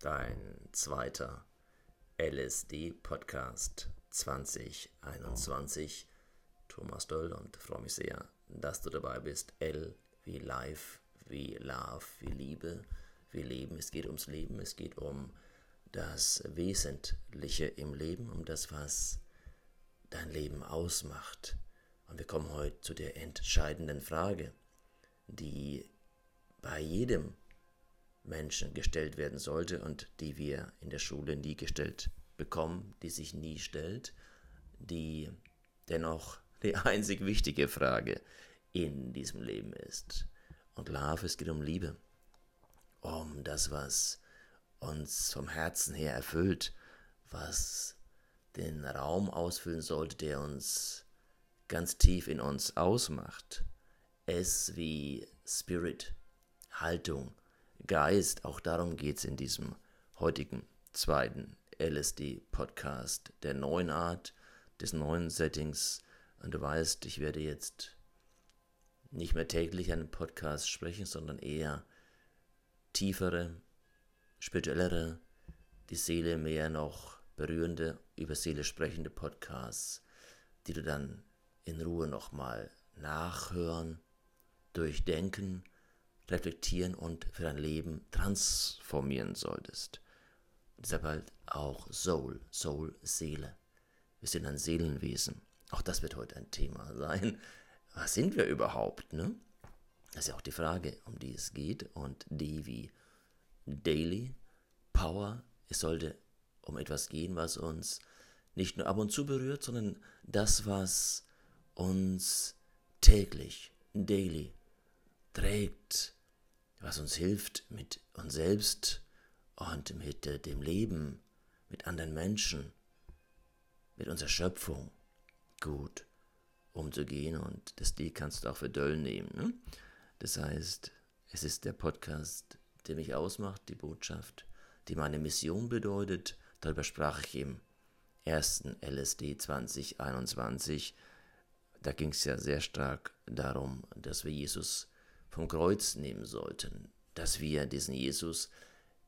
dein zweiter LSD-Podcast 2021. Thomas Doll und freue mich sehr, dass du dabei bist. L wie Life, wie Love, wie Liebe, wie Leben. Es geht ums Leben, es geht um das Wesentliche im Leben, um das, was dein Leben ausmacht. Und wir kommen heute zu der entscheidenden Frage, die bei jedem Menschen gestellt werden sollte und die wir in der Schule nie gestellt bekommen, die sich nie stellt, die dennoch die einzig wichtige Frage in diesem Leben ist. Und Love, es geht um Liebe, um das, was uns vom Herzen her erfüllt, was den Raum ausfüllen sollte, der uns ganz tief in uns ausmacht. Es wie Spirit, Haltung, Geist, auch darum geht es in diesem heutigen zweiten LSD-Podcast der neuen Art, des neuen Settings. Und du weißt, ich werde jetzt nicht mehr täglich einen Podcast sprechen, sondern eher tiefere, spirituellere, die Seele mehr noch berührende, über Seele sprechende Podcasts, die du dann in Ruhe nochmal nachhören, durchdenken reflektieren und für dein Leben transformieren solltest. Deshalb halt auch Soul, Soul, Seele. Wir sind ein Seelenwesen. Auch das wird heute ein Thema sein. Was sind wir überhaupt? Ne? Das ist ja auch die Frage, um die es geht. Und die wie Daily Power. Es sollte um etwas gehen, was uns nicht nur ab und zu berührt, sondern das, was uns täglich, daily trägt, was uns hilft, mit uns selbst und mit äh, dem Leben, mit anderen Menschen, mit unserer Schöpfung gut umzugehen. Und das Lied kannst du auch für Döll nehmen. Ne? Das heißt, es ist der Podcast, der mich ausmacht, die Botschaft, die meine Mission bedeutet. Darüber sprach ich im ersten LSD 2021. Da ging es ja sehr stark darum, dass wir Jesus vom Kreuz nehmen sollten, dass wir diesen Jesus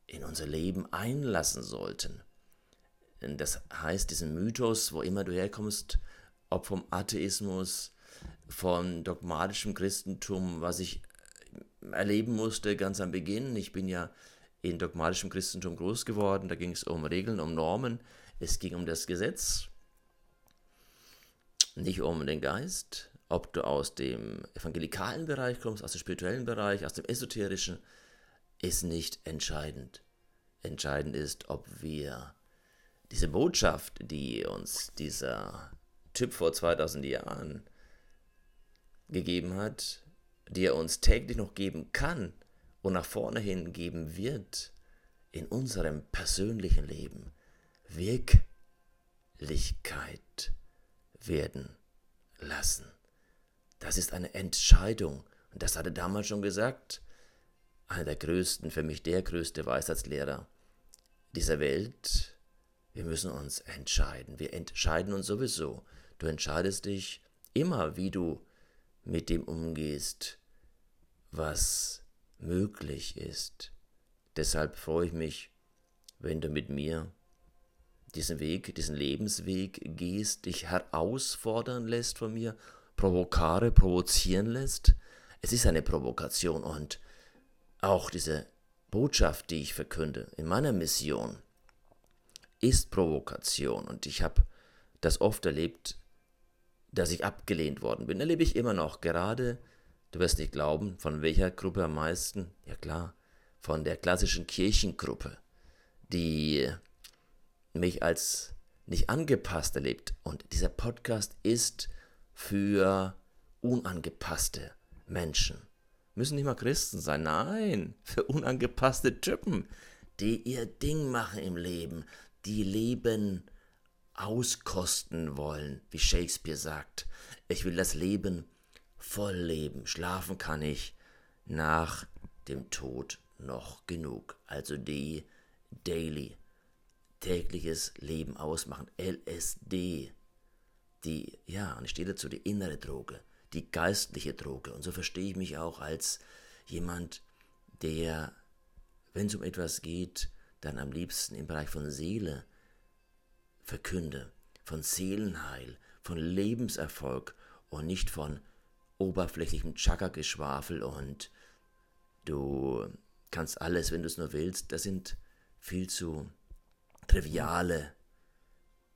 in unser Leben einlassen sollten. Das heißt, diesen Mythos, wo immer du herkommst, ob vom Atheismus, vom dogmatischen Christentum, was ich erleben musste ganz am Beginn. Ich bin ja in dogmatischem Christentum groß geworden, da ging es um Regeln, um Normen, es ging um das Gesetz, nicht um den Geist ob du aus dem evangelikalen Bereich kommst, aus dem spirituellen Bereich, aus dem esoterischen, ist nicht entscheidend. Entscheidend ist, ob wir diese Botschaft, die uns dieser Typ vor 2000 Jahren gegeben hat, die er uns täglich noch geben kann und nach vorne hin geben wird, in unserem persönlichen Leben Wirklichkeit werden lassen. Das ist eine Entscheidung. Und das hat er damals schon gesagt. Einer der größten, für mich der größte Weisheitslehrer dieser Welt. Wir müssen uns entscheiden. Wir entscheiden uns sowieso. Du entscheidest dich immer, wie du mit dem umgehst, was möglich ist. Deshalb freue ich mich, wenn du mit mir diesen Weg, diesen Lebensweg gehst, dich herausfordern lässt von mir provokare, provozieren lässt. Es ist eine Provokation und auch diese Botschaft, die ich verkünde in meiner Mission, ist Provokation. Und ich habe das oft erlebt, dass ich abgelehnt worden bin. Erlebe ich immer noch. Gerade, du wirst nicht glauben, von welcher Gruppe am meisten? Ja klar, von der klassischen Kirchengruppe, die mich als nicht angepasst erlebt. Und dieser Podcast ist für unangepasste Menschen. Müssen nicht mal Christen sein, nein, für unangepasste Typen, die ihr Ding machen im Leben, die Leben auskosten wollen, wie Shakespeare sagt. Ich will das Leben voll leben. Schlafen kann ich nach dem Tod noch genug. Also die Daily, tägliches Leben ausmachen. LSD die, ja, und ich stehe dazu, die innere Droge, die geistliche Droge. Und so verstehe ich mich auch als jemand, der, wenn es um etwas geht, dann am liebsten im Bereich von Seele verkünde, von Seelenheil, von Lebenserfolg und nicht von oberflächlichem Chakra-Geschwafel und du kannst alles, wenn du es nur willst. Das sind viel zu triviale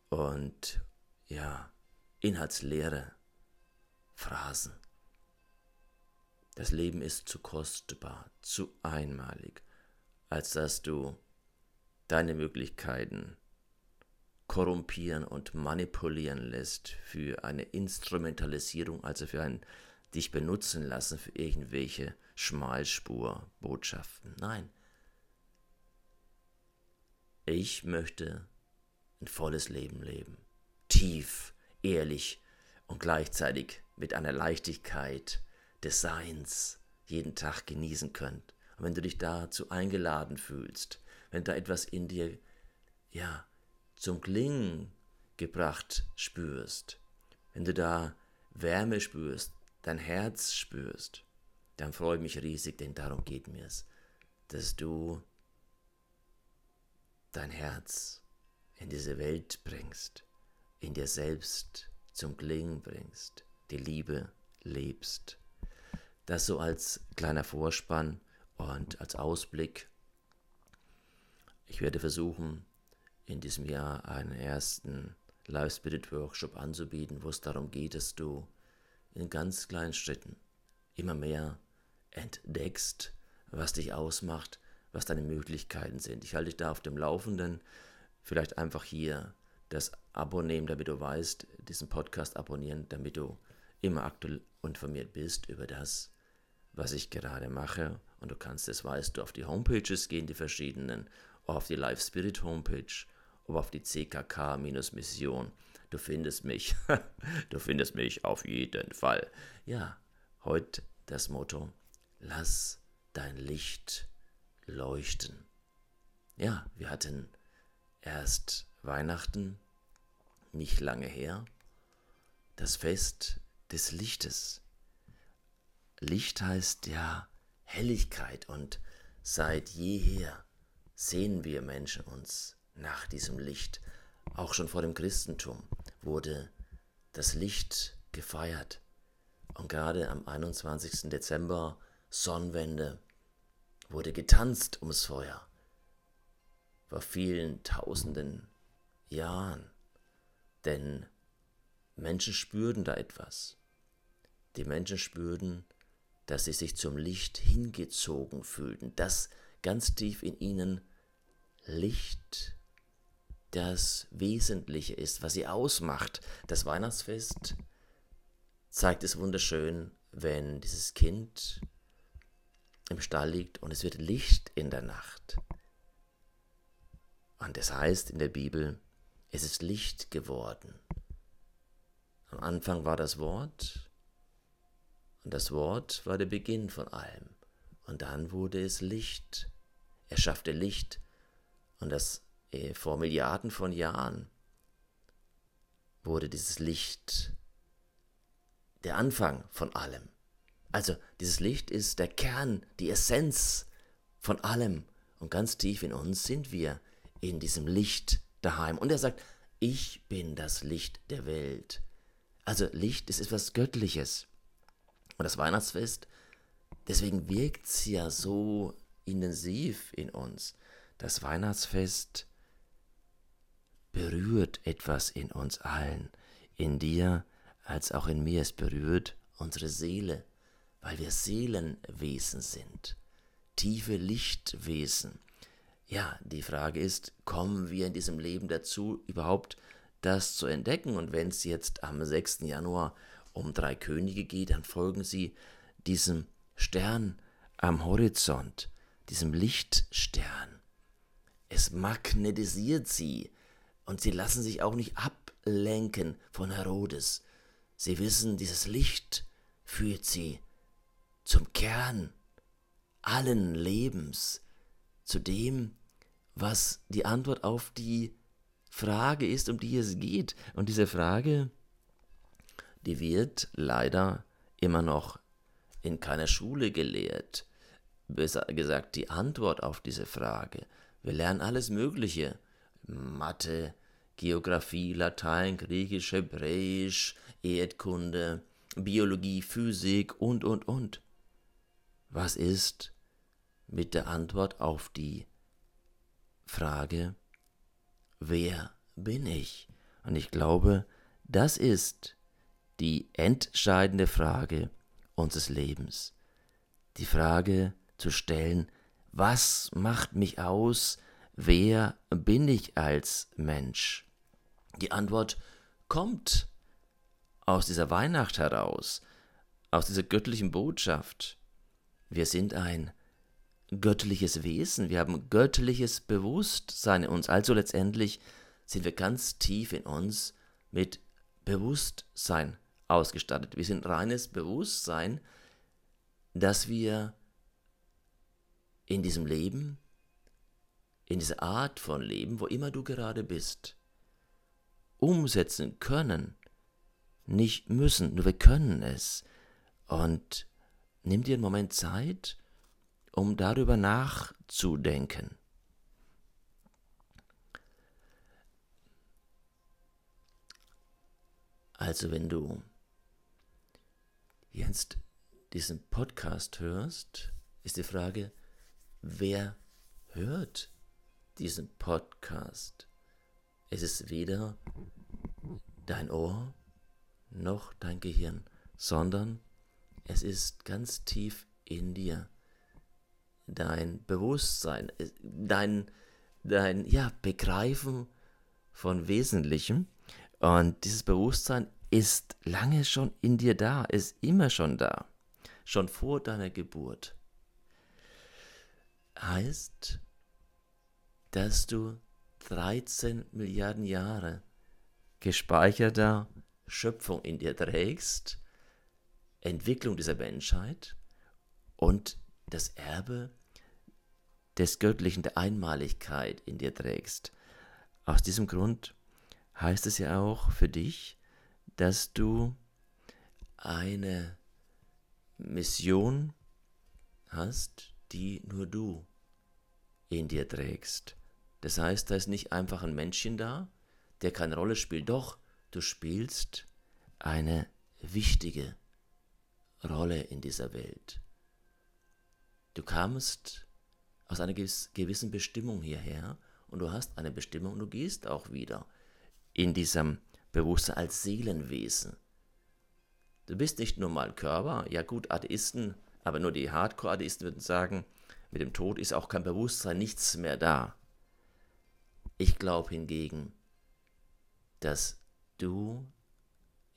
und ja, inhaltsleere Phrasen. Das Leben ist zu kostbar, zu einmalig, als dass du deine Möglichkeiten korrumpieren und manipulieren lässt für eine Instrumentalisierung, also für ein dich benutzen lassen für irgendwelche Schmalspurbotschaften. Nein. Ich möchte ein volles Leben leben. Tief, ehrlich und gleichzeitig mit einer Leichtigkeit des Seins jeden Tag genießen könnt. Und wenn du dich dazu eingeladen fühlst, wenn da etwas in dir, ja, zum Klingen gebracht spürst, wenn du da Wärme spürst, dein Herz spürst, dann freue ich mich riesig, denn darum geht mir es, dass du dein Herz in diese Welt bringst, in dir selbst zum Klingen bringst, die Liebe lebst. Das so als kleiner Vorspann und als Ausblick. Ich werde versuchen, in diesem Jahr einen ersten Live Spirit Workshop anzubieten, wo es darum geht, dass du in ganz kleinen Schritten immer mehr entdeckst, was dich ausmacht, was deine Möglichkeiten sind. Ich halte dich da auf dem Laufenden. Vielleicht einfach hier das Abo nehmen, damit du weißt, diesen Podcast abonnieren, damit du immer aktuell informiert bist über das, was ich gerade mache. Und du kannst, das weißt du, auf die Homepages gehen, die verschiedenen, auf die Live Spirit Homepage oder auf die CKK-Mission. Du findest mich. du findest mich auf jeden Fall. Ja, heute das Motto, lass dein Licht leuchten. Ja, wir hatten erst Weihnachten, nicht lange her, das Fest des Lichtes. Licht heißt ja Helligkeit und seit jeher sehen wir Menschen uns nach diesem Licht. Auch schon vor dem Christentum wurde das Licht gefeiert. Und gerade am 21. Dezember, Sonnenwende, wurde getanzt ums Feuer. Vor vielen tausenden Jahren. Denn Menschen spürten da etwas. Die Menschen spürten, dass sie sich zum Licht hingezogen fühlten, dass ganz tief in ihnen Licht das Wesentliche ist, was sie ausmacht. Das Weihnachtsfest zeigt es wunderschön, wenn dieses Kind im Stall liegt und es wird Licht in der Nacht. Und es heißt in der Bibel, es ist Licht geworden. Am Anfang war das Wort und das Wort war der Beginn von allem. Und dann wurde es Licht. Er schaffte Licht und das äh, vor Milliarden von Jahren wurde dieses Licht der Anfang von allem. Also dieses Licht ist der Kern, die Essenz von allem. Und ganz tief in uns sind wir in diesem Licht daheim. Und er sagt, ich bin das Licht der Welt. Also Licht ist etwas Göttliches. Und das Weihnachtsfest, deswegen wirkt es ja so intensiv in uns. Das Weihnachtsfest berührt etwas in uns allen, in dir als auch in mir. Es berührt unsere Seele, weil wir Seelenwesen sind, tiefe Lichtwesen. Ja, die Frage ist, kommen wir in diesem Leben dazu, überhaupt das zu entdecken? Und wenn es jetzt am 6. Januar um drei Könige geht, dann folgen sie diesem Stern am Horizont, diesem Lichtstern. Es magnetisiert sie und sie lassen sich auch nicht ablenken von Herodes. Sie wissen, dieses Licht führt sie zum Kern allen Lebens, zu dem, was die Antwort auf die Frage ist, um die es geht. Und diese Frage, die wird leider immer noch in keiner Schule gelehrt. Besser gesagt, die Antwort auf diese Frage Wir lernen alles Mögliche. Mathe, Geographie, Latein, Griechisch, Hebräisch, Erdkunde, Biologie, Physik und, und, und. Was ist mit der Antwort auf die Frage, wer bin ich? Und ich glaube, das ist die entscheidende Frage unseres Lebens. Die Frage zu stellen, was macht mich aus? Wer bin ich als Mensch? Die Antwort kommt aus dieser Weihnacht heraus, aus dieser göttlichen Botschaft. Wir sind ein göttliches Wesen, wir haben göttliches Bewusstsein in uns. Also letztendlich sind wir ganz tief in uns mit Bewusstsein ausgestattet. Wir sind reines Bewusstsein, dass wir in diesem Leben, in dieser Art von Leben, wo immer du gerade bist, umsetzen können, nicht müssen, nur wir können es. Und nimm dir einen Moment Zeit, um darüber nachzudenken. Also wenn du jetzt diesen Podcast hörst, ist die Frage, wer hört diesen Podcast? Es ist weder dein Ohr noch dein Gehirn, sondern es ist ganz tief in dir. Dein Bewusstsein, dein, dein ja, Begreifen von Wesentlichem. Und dieses Bewusstsein ist lange schon in dir da, ist immer schon da, schon vor deiner Geburt. Heißt, dass du 13 Milliarden Jahre gespeicherter Schöpfung in dir trägst, Entwicklung dieser Menschheit und das Erbe des Göttlichen, der Einmaligkeit in dir trägst. Aus diesem Grund heißt es ja auch für dich, dass du eine Mission hast, die nur du in dir trägst. Das heißt, da ist nicht einfach ein Männchen da, der keine Rolle spielt. Doch, du spielst eine wichtige Rolle in dieser Welt. Du kamst aus einer gewissen Bestimmung hierher und du hast eine Bestimmung und du gehst auch wieder in diesem Bewusstsein als Seelenwesen. Du bist nicht nur mal Körper, ja gut, Atheisten, aber nur die Hardcore-Atheisten würden sagen, mit dem Tod ist auch kein Bewusstsein, nichts mehr da. Ich glaube hingegen, dass du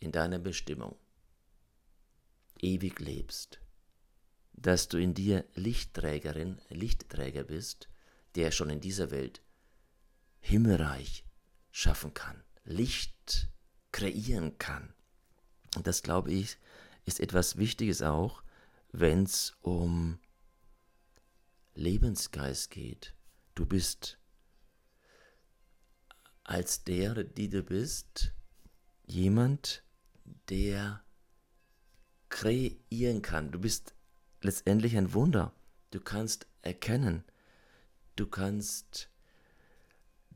in deiner Bestimmung ewig lebst, dass du in dir Lichtträgerin, Lichtträger bist, der schon in dieser Welt Himmelreich schaffen kann, Licht kreieren kann. Und das, glaube ich, ist etwas Wichtiges auch, wenn es um Lebensgeist geht. Du bist als der, die du bist, jemand, der kreieren kann. Du bist letztendlich ein Wunder. Du kannst erkennen. Du kannst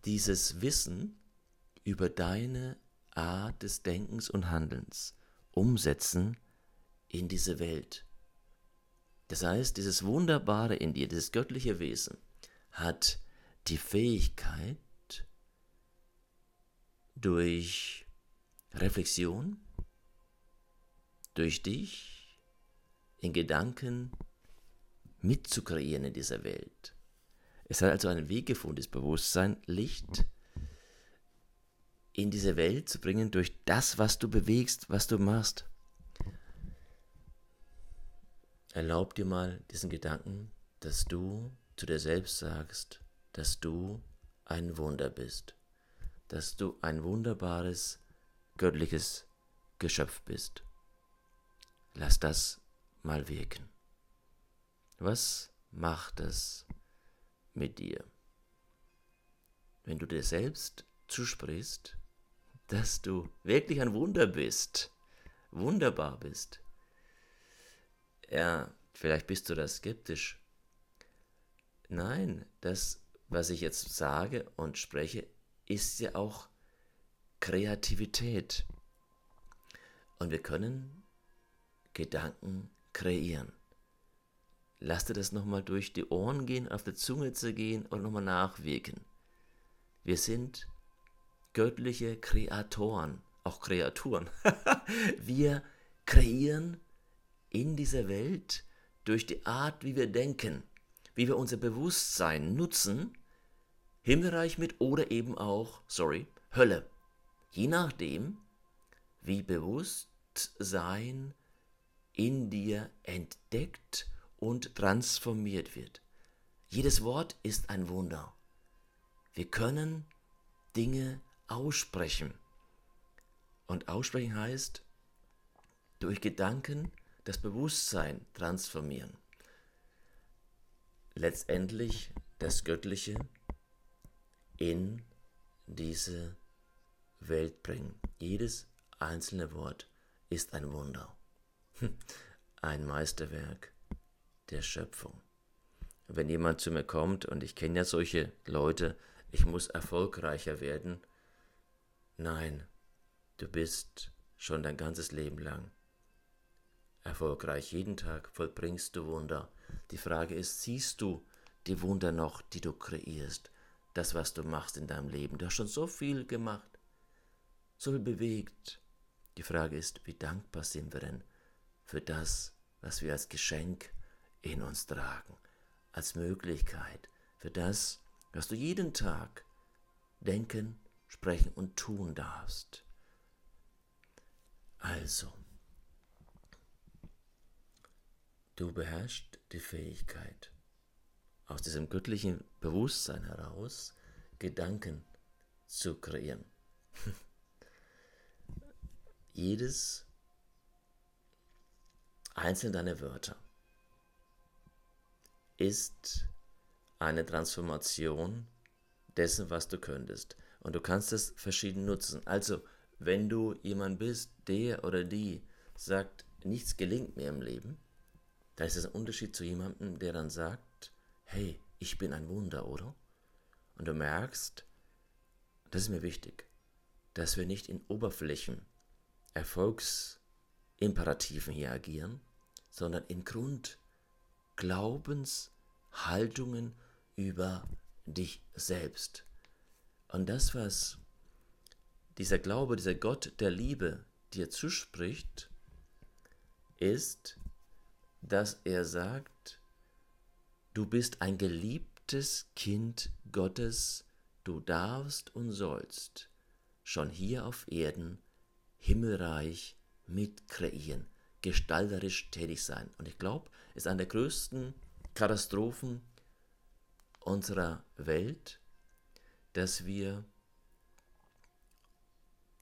dieses Wissen über deine Art des Denkens und Handelns umsetzen in diese Welt. Das heißt, dieses Wunderbare in dir, dieses göttliche Wesen, hat die Fähigkeit, durch Reflexion, durch dich in Gedanken mitzukreieren in dieser Welt. Es hat also einen Weg gefunden, das Bewusstsein, Licht in diese Welt zu bringen durch das, was du bewegst, was du machst. Erlaub dir mal diesen Gedanken, dass du zu dir selbst sagst, dass du ein Wunder bist, dass du ein wunderbares, göttliches Geschöpf bist. Lass das mal wirken. Was macht es mit dir? Wenn du dir selbst zusprichst, dass du wirklich ein Wunder bist, wunderbar bist. Ja, vielleicht bist du da skeptisch. Nein, das was ich jetzt sage und spreche, ist ja auch Kreativität. Und wir können Gedanken kreieren. Lass dir das nochmal durch die Ohren gehen, auf der Zunge zu gehen und nochmal nachwirken. Wir sind göttliche Kreatoren, auch Kreaturen. wir kreieren in dieser Welt durch die Art, wie wir denken, wie wir unser Bewusstsein nutzen, Himmelreich mit oder eben auch, sorry, Hölle. Je nachdem, wie Bewusstsein in dir entdeckt und transformiert wird. Jedes Wort ist ein Wunder. Wir können Dinge aussprechen. Und aussprechen heißt, durch Gedanken das Bewusstsein transformieren. Letztendlich das Göttliche in diese Welt bringen. Jedes einzelne Wort ist ein Wunder, ein Meisterwerk der Schöpfung. Wenn jemand zu mir kommt, und ich kenne ja solche Leute, ich muss erfolgreicher werden, nein, du bist schon dein ganzes Leben lang erfolgreich. Jeden Tag vollbringst du Wunder. Die Frage ist, siehst du die Wunder noch, die du kreierst? Das, was du machst in deinem Leben. Du hast schon so viel gemacht, so viel bewegt. Die Frage ist, wie dankbar sind wir denn für das, was wir als Geschenk in uns tragen, als Möglichkeit, für das, was du jeden Tag denken, sprechen und tun darfst. Also, Du beherrschst die Fähigkeit, aus diesem göttlichen Bewusstsein heraus Gedanken zu kreieren. Jedes einzelne deiner Wörter ist eine Transformation dessen, was du könntest. Und du kannst es verschieden nutzen. Also, wenn du jemand bist, der oder die sagt, nichts gelingt mir im Leben, da ist es ein Unterschied zu jemandem, der dann sagt, hey, ich bin ein Wunder, oder? Und du merkst, das ist mir wichtig, dass wir nicht in Oberflächen, Erfolgsimperativen hier agieren, sondern in Grundglaubenshaltungen über dich selbst. Und das, was dieser Glaube, dieser Gott der Liebe dir zuspricht, ist, dass er sagt, du bist ein geliebtes Kind Gottes, du darfst und sollst schon hier auf Erden Himmelreich mit kreieren, gestalterisch tätig sein. Und ich glaube, es ist eine der größten Katastrophen unserer Welt, dass wir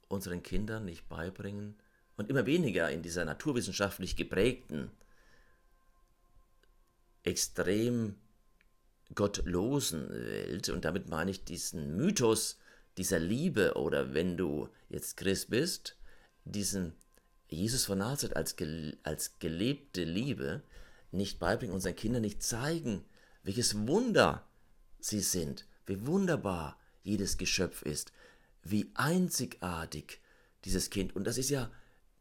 unseren Kindern nicht beibringen und immer weniger in dieser naturwissenschaftlich geprägten extrem gottlosen Welt, und damit meine ich diesen Mythos dieser Liebe, oder wenn du jetzt Christ bist, diesen Jesus von Nazareth als, ge als gelebte Liebe nicht beibringen, unseren Kindern nicht zeigen, welches Wunder sie sind, wie wunderbar jedes Geschöpf ist, wie einzigartig dieses Kind. Und das ist ja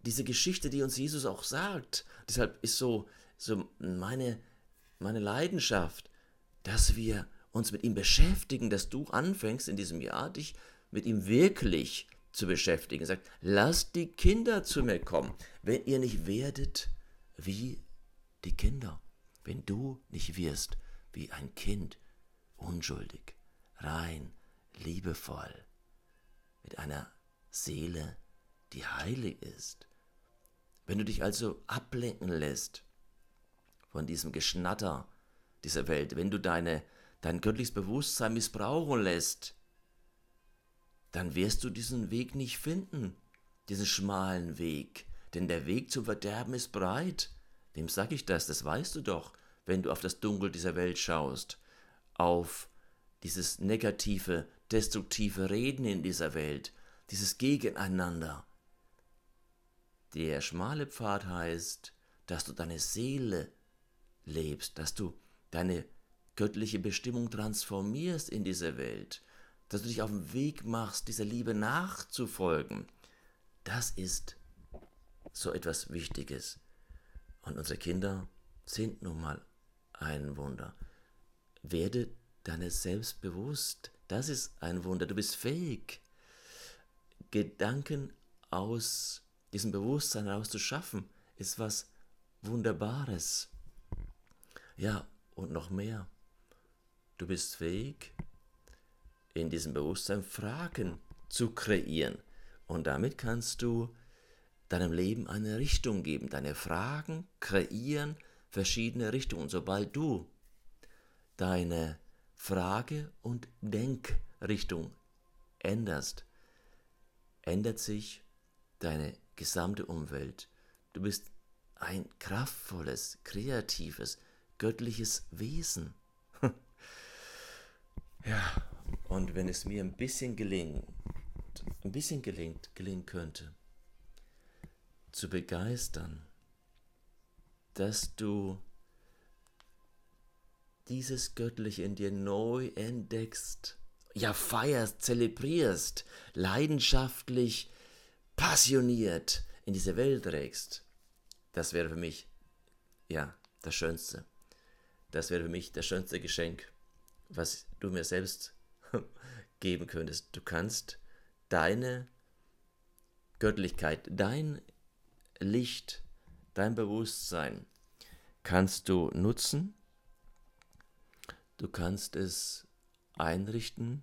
diese Geschichte, die uns Jesus auch sagt. Deshalb ist so, so meine meine Leidenschaft, dass wir uns mit ihm beschäftigen, dass du anfängst in diesem Jahr dich mit ihm wirklich zu beschäftigen. Sagt, lasst die Kinder zu mir kommen, wenn ihr nicht werdet wie die Kinder, wenn du nicht wirst wie ein Kind, unschuldig, rein, liebevoll, mit einer Seele, die heilig ist. Wenn du dich also ablenken lässt von diesem Geschnatter dieser Welt, wenn du deine, dein göttliches Bewusstsein missbrauchen lässt, dann wirst du diesen Weg nicht finden, diesen schmalen Weg. Denn der Weg zum Verderben ist breit. Dem sag ich das, das weißt du doch, wenn du auf das Dunkel dieser Welt schaust, auf dieses negative, destruktive Reden in dieser Welt, dieses Gegeneinander. Der schmale Pfad heißt, dass du deine Seele lebst, dass du deine göttliche Bestimmung transformierst in dieser Welt, dass du dich auf den Weg machst, dieser Liebe nachzufolgen, das ist so etwas Wichtiges. Und unsere Kinder sind nun mal ein Wunder. Werde deines selbst bewusst. Das ist ein Wunder. Du bist fähig, Gedanken aus diesem Bewusstsein heraus zu schaffen, ist was Wunderbares. Ja, und noch mehr. Du bist fähig, in diesem Bewusstsein Fragen zu kreieren. Und damit kannst du deinem Leben eine Richtung geben. Deine Fragen kreieren verschiedene Richtungen. Sobald du deine Frage- und Denkrichtung änderst, ändert sich deine gesamte Umwelt. Du bist ein kraftvolles, kreatives, göttliches Wesen. ja, und wenn es mir ein bisschen gelingt, ein bisschen gelingt, gelingen könnte, zu begeistern, dass du dieses Göttliche in dir neu entdeckst, ja feierst, zelebrierst, leidenschaftlich, passioniert in diese Welt trägst, das wäre für mich, ja, das Schönste. Das wäre für mich das schönste Geschenk, was du mir selbst geben könntest. Du kannst deine Göttlichkeit, dein Licht, dein Bewusstsein kannst du nutzen. Du kannst es einrichten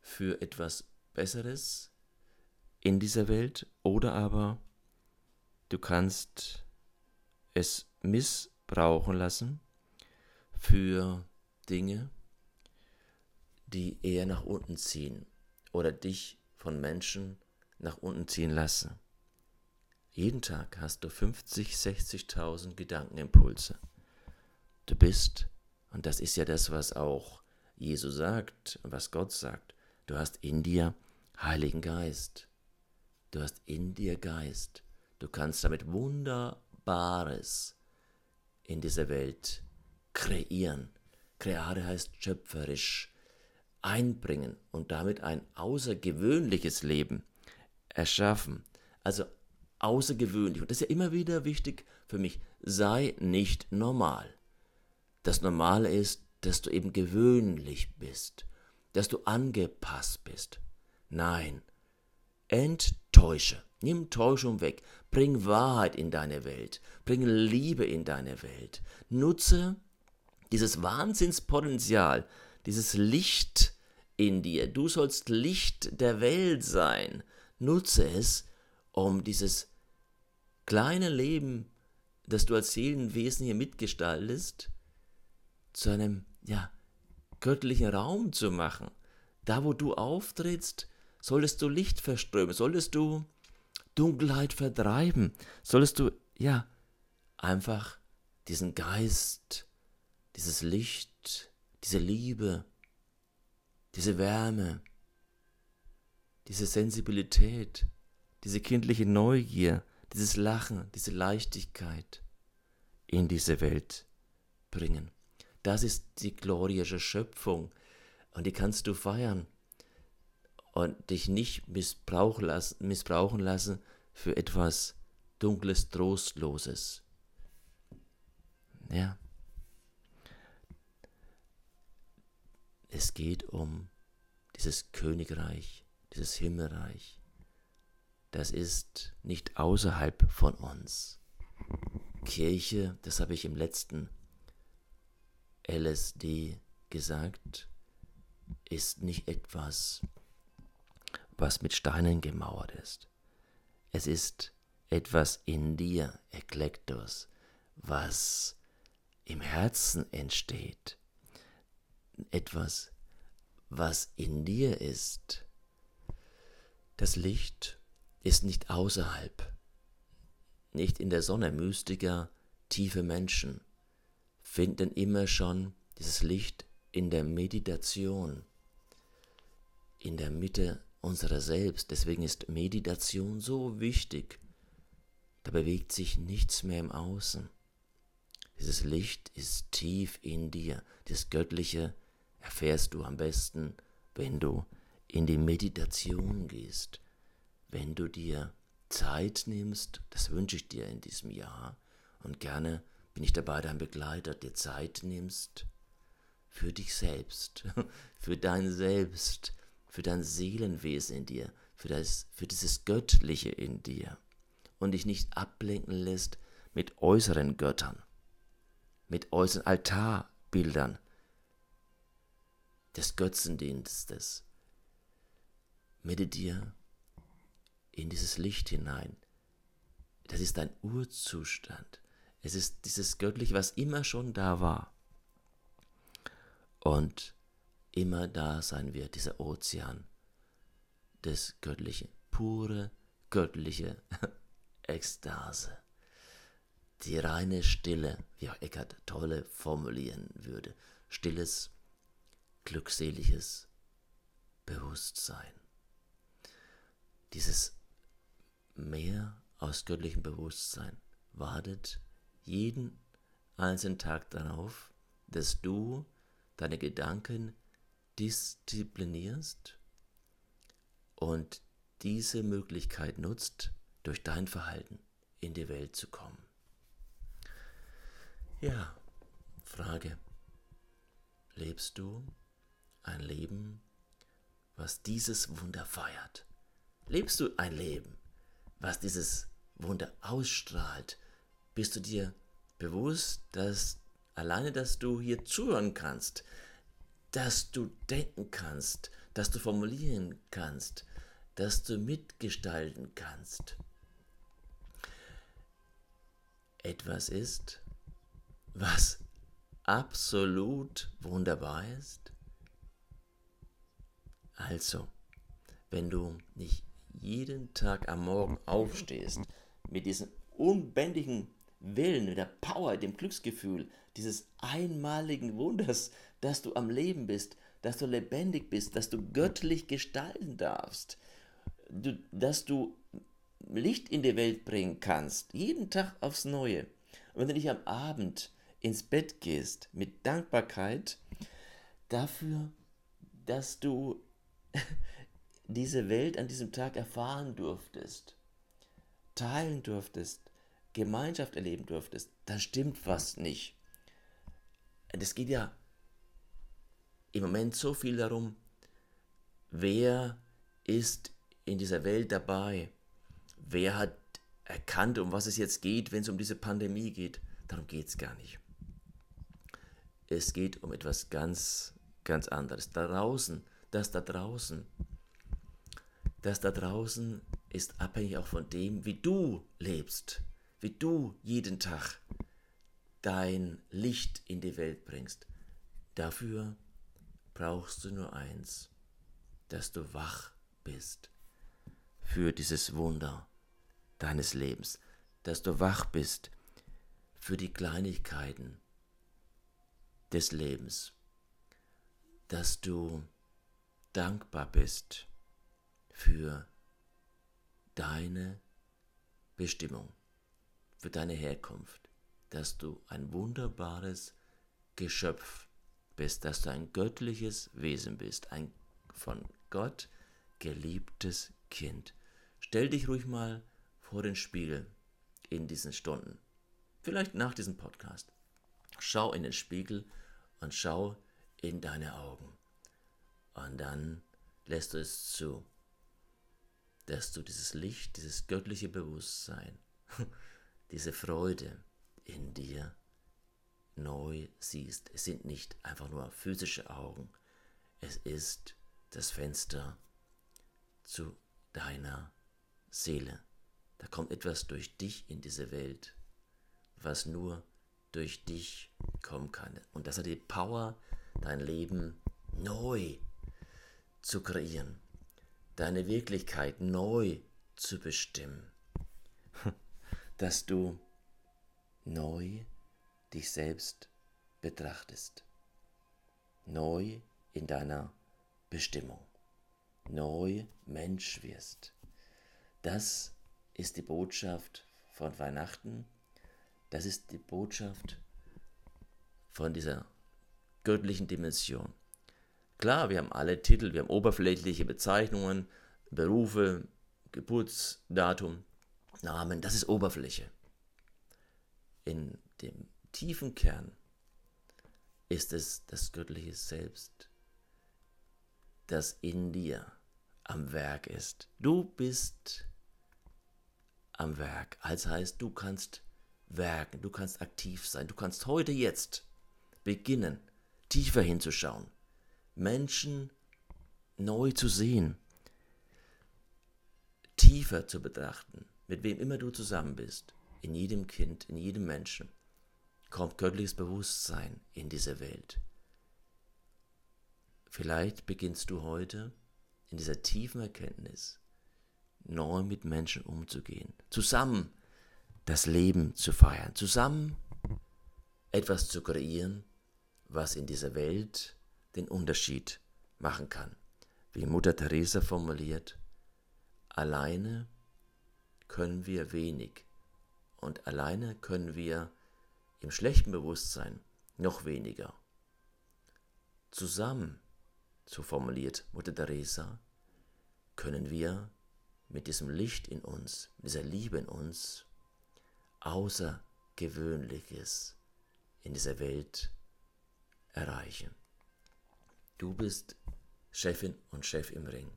für etwas Besseres in dieser Welt oder aber du kannst es missbrauchen lassen für Dinge, die eher nach unten ziehen oder dich von Menschen nach unten ziehen lassen. Jeden Tag hast du 50, 60.000 Gedankenimpulse. Du bist, und das ist ja das, was auch Jesus sagt was Gott sagt, du hast in dir Heiligen Geist. Du hast in dir Geist. Du kannst damit Wunderbares in dieser Welt kreieren. Kreare heißt schöpferisch einbringen und damit ein außergewöhnliches Leben erschaffen. Also außergewöhnlich. Und das ist ja immer wieder wichtig für mich. Sei nicht normal. Das Normale ist, dass du eben gewöhnlich bist, dass du angepasst bist. Nein, enttäusche. Nimm Täuschung weg. Bring Wahrheit in deine Welt. Bring Liebe in deine Welt. Nutze dieses Wahnsinnspotenzial, dieses Licht in dir. Du sollst Licht der Welt sein. Nutze es, um dieses kleine Leben, das du als Seelenwesen hier mitgestaltest, zu einem, ja, göttlichen Raum zu machen. Da, wo du auftrittst, solltest du Licht verströmen, solltest du Dunkelheit vertreiben, solltest du, ja, einfach diesen Geist, dieses Licht, diese Liebe, diese Wärme, diese Sensibilität, diese kindliche Neugier, dieses Lachen, diese Leichtigkeit in diese Welt bringen. Das ist die gloriose Schöpfung und die kannst du feiern und dich nicht missbrauchen lassen für etwas Dunkles, Trostloses. Ja. Es geht um dieses Königreich, dieses Himmelreich, das ist nicht außerhalb von uns. Kirche, das habe ich im letzten LSD gesagt, ist nicht etwas, was mit Steinen gemauert ist. Es ist etwas in dir, Eklektos, was im Herzen entsteht. Etwas, was in dir ist. Das Licht ist nicht außerhalb, nicht in der Sonne. Mystiker, tiefe Menschen finden immer schon dieses Licht in der Meditation, in der Mitte unserer selbst. Deswegen ist Meditation so wichtig. Da bewegt sich nichts mehr im Außen. Dieses Licht ist tief in dir. Das Göttliche erfährst du am besten, wenn du in die Meditation gehst, wenn du dir Zeit nimmst, das wünsche ich dir in diesem Jahr, und gerne bin ich dabei dein Begleiter, dir Zeit nimmst für dich selbst, für dein Selbst, für dein Seelenwesen in dir, für, das, für dieses Göttliche in dir. Und dich nicht ablenken lässt mit äußeren Göttern, mit äußeren Altarbildern des Götzendienstes. Meditiere in dieses Licht hinein. Das ist ein Urzustand. Es ist dieses Göttliche, was immer schon da war und immer da sein wird, dieser Ozean des Göttlichen, pure göttliche Ekstase. Die reine Stille, wie auch Eckhart Tolle formulieren würde, stilles, glückseliges Bewusstsein. Dieses Meer aus göttlichem Bewusstsein wartet jeden einzelnen Tag darauf, dass du deine Gedanken disziplinierst und diese Möglichkeit nutzt, durch dein Verhalten in die Welt zu kommen. Ja, Frage. Lebst du ein Leben, was dieses Wunder feiert? Lebst du ein Leben, was dieses Wunder ausstrahlt? Bist du dir bewusst, dass alleine, dass du hier zuhören kannst, dass du denken kannst, dass du formulieren kannst, dass du mitgestalten kannst, etwas ist, was absolut wunderbar ist? Also, wenn du nicht jeden Tag am Morgen aufstehst mit diesem unbändigen Willen, mit der Power, dem Glücksgefühl, dieses einmaligen Wunders, dass du am Leben bist, dass du lebendig bist, dass du göttlich gestalten darfst, du, dass du Licht in die Welt bringen kannst, jeden Tag aufs Neue. Und wenn du dich am Abend ins Bett gehst mit Dankbarkeit dafür, dass du diese Welt an diesem Tag erfahren durftest, teilen durftest, Gemeinschaft erleben durftest, dann stimmt was nicht. Es geht ja im Moment so viel darum, wer ist in dieser Welt dabei, wer hat erkannt, um was es jetzt geht, wenn es um diese Pandemie geht. Darum geht es gar nicht. Es geht um etwas ganz, ganz anderes. Da draußen, das da draußen, das da draußen ist abhängig auch von dem, wie du lebst, wie du jeden Tag dein Licht in die Welt bringst. Dafür brauchst du nur eins, dass du wach bist für dieses Wunder deines Lebens, dass du wach bist für die Kleinigkeiten des Lebens, dass du dankbar bist für deine Bestimmung, für deine Herkunft, dass du ein wunderbares Geschöpf bist, dass du ein göttliches Wesen bist, ein von Gott geliebtes Kind. Stell dich ruhig mal vor den Spiegel in diesen Stunden, vielleicht nach diesem Podcast. Schau in den Spiegel und schau in deine Augen. Und dann lässt du es zu, dass du dieses Licht, dieses göttliche Bewusstsein, diese Freude in dir neu siehst. Es sind nicht einfach nur physische Augen, es ist das Fenster zu deiner Seele. Da kommt etwas durch dich in diese Welt, was nur durch dich kommen kann. Und das hat die Power, dein Leben neu zu kreieren deine Wirklichkeit neu zu bestimmen, dass du neu dich selbst betrachtest, neu in deiner Bestimmung, neu Mensch wirst. Das ist die Botschaft von Weihnachten, das ist die Botschaft von dieser göttlichen Dimension. Klar, wir haben alle Titel, wir haben oberflächliche Bezeichnungen, Berufe, Geburtsdatum, Namen, das ist Oberfläche. In dem tiefen Kern ist es das göttliche Selbst, das in dir am Werk ist. Du bist am Werk. Das heißt, du kannst werken, du kannst aktiv sein, du kannst heute jetzt beginnen, tiefer hinzuschauen, Menschen neu zu sehen, tiefer zu betrachten, mit wem immer du zusammen bist, in jedem Kind, in jedem Menschen, kommt göttliches Bewusstsein in diese Welt. Vielleicht beginnst du heute in dieser tiefen Erkenntnis neu mit Menschen umzugehen, zusammen das Leben zu feiern, zusammen etwas zu kreieren, was in dieser Welt den Unterschied machen kann. Wie Mutter Teresa formuliert, alleine können wir wenig und alleine können wir im schlechten Bewusstsein noch weniger. Zusammen, so formuliert Mutter Teresa, können wir mit diesem Licht in uns, mit dieser Liebe in uns, Außergewöhnliches in dieser Welt erreichen. Du bist Chefin und Chef im Ring.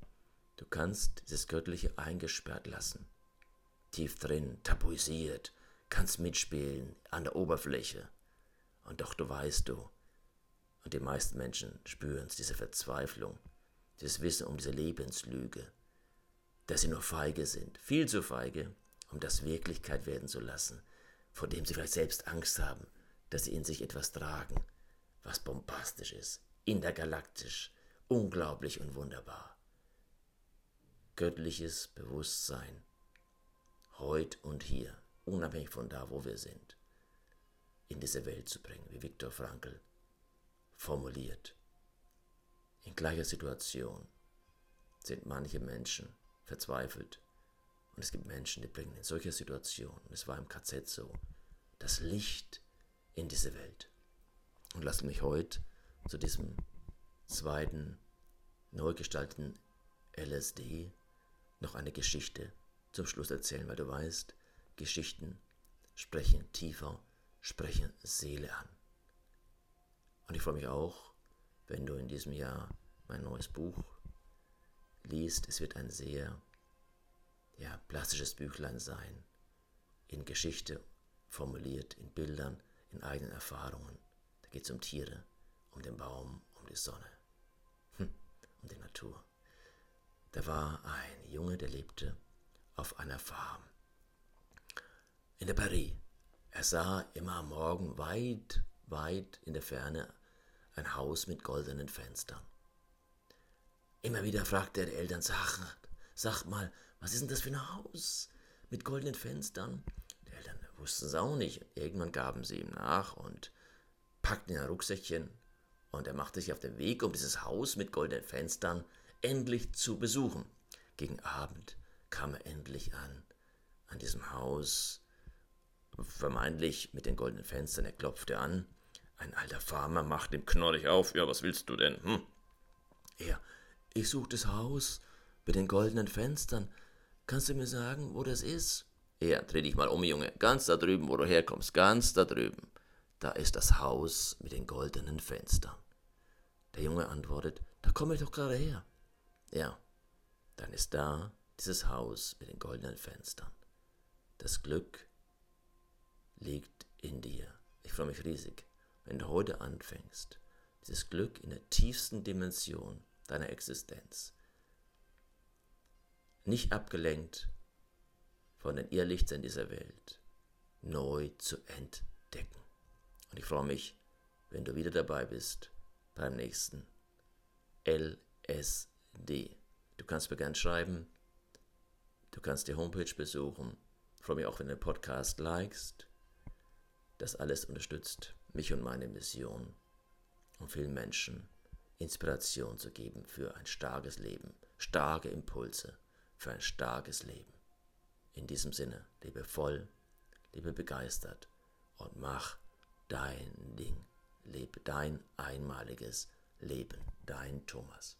Du kannst dieses Göttliche eingesperrt lassen. Tief drin, tabuisiert, kannst mitspielen an der Oberfläche. Und doch du weißt du, und die meisten Menschen spüren es, diese Verzweiflung, dieses Wissen um diese Lebenslüge, dass sie nur feige sind, viel zu feige, um das Wirklichkeit werden zu lassen, vor dem sie vielleicht selbst Angst haben, dass sie in sich etwas tragen, was bombastisch ist, intergalaktisch, unglaublich und wunderbar göttliches Bewusstsein, heute und hier, unabhängig von da, wo wir sind, in diese Welt zu bringen, wie Viktor Frankl formuliert. In gleicher Situation sind manche Menschen verzweifelt und es gibt Menschen, die bringen in solcher Situation, und es war im KZ so, das Licht in diese Welt. Und lasst mich heute zu diesem zweiten neu gestalteten LSD noch eine Geschichte zum Schluss erzählen, weil du weißt, Geschichten sprechen tiefer, sprechen Seele an. Und ich freue mich auch, wenn du in diesem Jahr mein neues Buch liest. Es wird ein sehr ja, plastisches Büchlein sein, in Geschichte formuliert, in Bildern, in eigenen Erfahrungen. Da geht es um Tiere, um den Baum, um die Sonne, hm, um die Natur. Da war ein Junge, der lebte auf einer Farm in der Paris. Er sah immer am Morgen weit, weit in der Ferne ein Haus mit goldenen Fenstern. Immer wieder fragte er die Eltern, sag, sag mal, was ist denn das für ein Haus mit goldenen Fenstern? Die Eltern wussten es auch nicht. Irgendwann gaben sie ihm nach und packten in ein Rucksäckchen und er machte sich auf den Weg, um dieses Haus mit goldenen Fenstern endlich zu besuchen. Gegen Abend kam er endlich an, an diesem Haus, vermeintlich mit den goldenen Fenstern. Er klopfte an. Ein alter Farmer macht ihm knorrig auf. Ja, was willst du denn? Hm? Er, ich suche das Haus mit den goldenen Fenstern. Kannst du mir sagen, wo das ist? Er, dreh dich mal um, Junge. Ganz da drüben, wo du herkommst. Ganz da drüben. Da ist das Haus mit den goldenen Fenstern. Der Junge antwortet, da komme ich doch gerade her. Ja, dann ist da dieses Haus mit den goldenen Fenstern. Das Glück liegt in dir. Ich freue mich riesig, wenn du heute anfängst, dieses Glück in der tiefsten Dimension deiner Existenz, nicht abgelenkt von den Irrlichtern dieser Welt, neu zu entdecken. Und ich freue mich, wenn du wieder dabei bist beim nächsten LSD. Du kannst mir gern schreiben. Du kannst die Homepage besuchen. Ich freue mich auch, wenn du den Podcast likest. Das alles unterstützt mich und meine Mission, um vielen Menschen Inspiration zu geben für ein starkes Leben, starke Impulse für ein starkes Leben. In diesem Sinne, lebe voll, lebe begeistert und mach dein Ding. lebe dein einmaliges Leben. Dein Thomas.